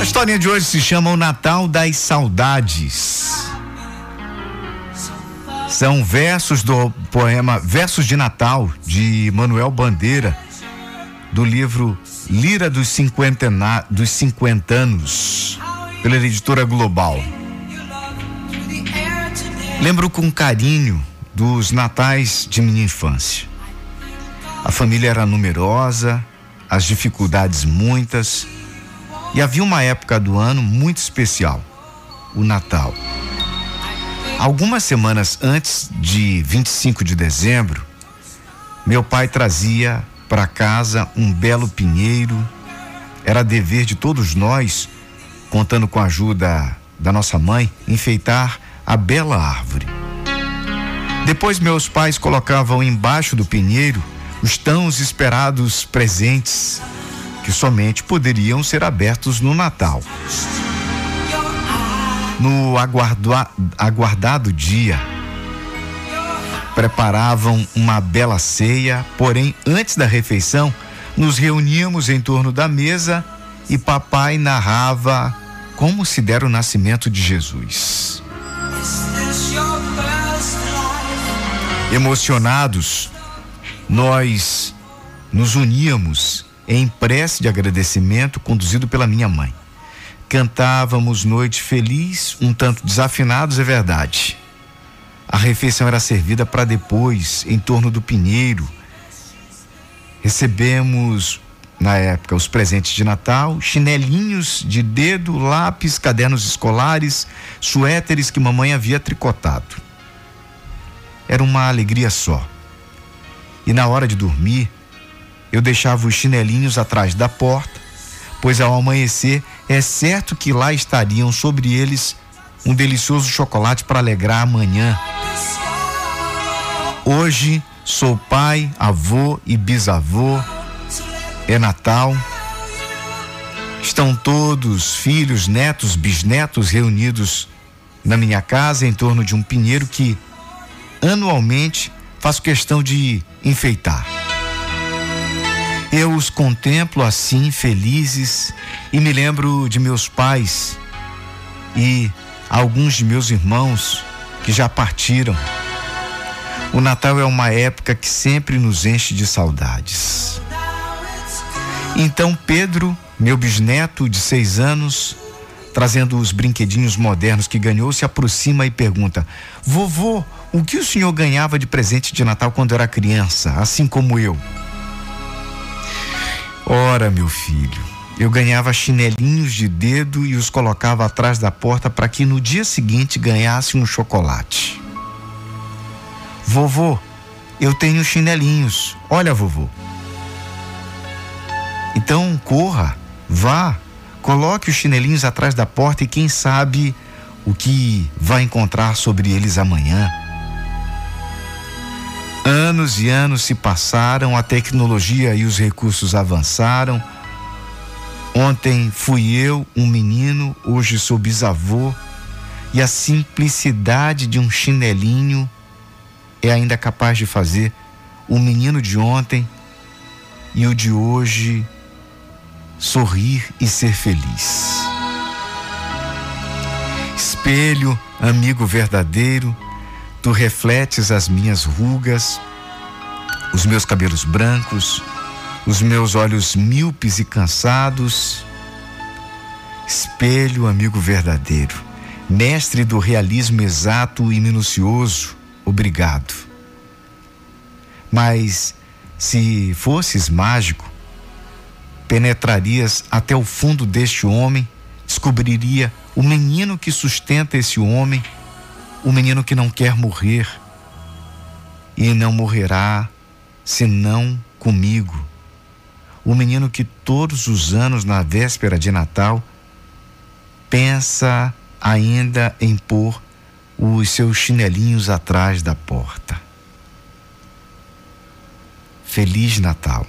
A historinha de hoje se chama O Natal das Saudades. São versos do poema Versos de Natal, de Manuel Bandeira, do livro Lira dos, Cinquentena, dos Cinquentanos, pela editora Global. Lembro com carinho dos natais de minha infância. A família era numerosa, as dificuldades muitas, e havia uma época do ano muito especial, o Natal. Algumas semanas antes de 25 de dezembro, meu pai trazia para casa um belo pinheiro. Era dever de todos nós, contando com a ajuda da nossa mãe, enfeitar a bela árvore. Depois meus pais colocavam embaixo do pinheiro os tão esperados presentes que somente poderiam ser abertos no Natal. No aguardado dia, preparavam uma bela ceia, porém, antes da refeição, nos reuníamos em torno da mesa e papai narrava como se dera o nascimento de Jesus. Emocionados, nós nos uníamos em prece de agradecimento conduzido pela minha mãe. Cantávamos Noite Feliz, um tanto desafinados, é verdade. A refeição era servida para depois, em torno do pinheiro. Recebemos, na época, os presentes de Natal, chinelinhos de dedo, lápis, cadernos escolares, suéteres que mamãe havia tricotado. Era uma alegria só. E na hora de dormir, eu deixava os chinelinhos atrás da porta, pois ao amanhecer é certo que lá estariam sobre eles um delicioso chocolate para alegrar a manhã. Hoje sou pai, avô e bisavô. É Natal. Estão todos, filhos, netos, bisnetos, reunidos na minha casa em torno de um pinheiro que anualmente faço questão de enfeitar. Eu os contemplo assim, felizes, e me lembro de meus pais e alguns de meus irmãos que já partiram. O Natal é uma época que sempre nos enche de saudades. Então Pedro, meu bisneto de seis anos, trazendo os brinquedinhos modernos que ganhou, se aproxima e pergunta: Vovô, o que o senhor ganhava de presente de Natal quando era criança, assim como eu? Ora, meu filho, eu ganhava chinelinhos de dedo e os colocava atrás da porta para que no dia seguinte ganhasse um chocolate. Vovô, eu tenho chinelinhos. Olha, vovô. Então corra, vá, coloque os chinelinhos atrás da porta e quem sabe o que vai encontrar sobre eles amanhã. Anos e anos se passaram, a tecnologia e os recursos avançaram. Ontem fui eu, um menino, hoje sou bisavô, e a simplicidade de um chinelinho é ainda capaz de fazer o menino de ontem e o de hoje sorrir e ser feliz. Espelho, amigo verdadeiro, Tu refletes as minhas rugas, os meus cabelos brancos, os meus olhos míopes e cansados. Espelho, amigo verdadeiro, mestre do realismo exato e minucioso, obrigado. Mas se fosses mágico, penetrarias até o fundo deste homem, descobriria o menino que sustenta esse homem o menino que não quer morrer e não morrerá senão comigo. O menino que todos os anos, na véspera de Natal, pensa ainda em pôr os seus chinelinhos atrás da porta. Feliz Natal.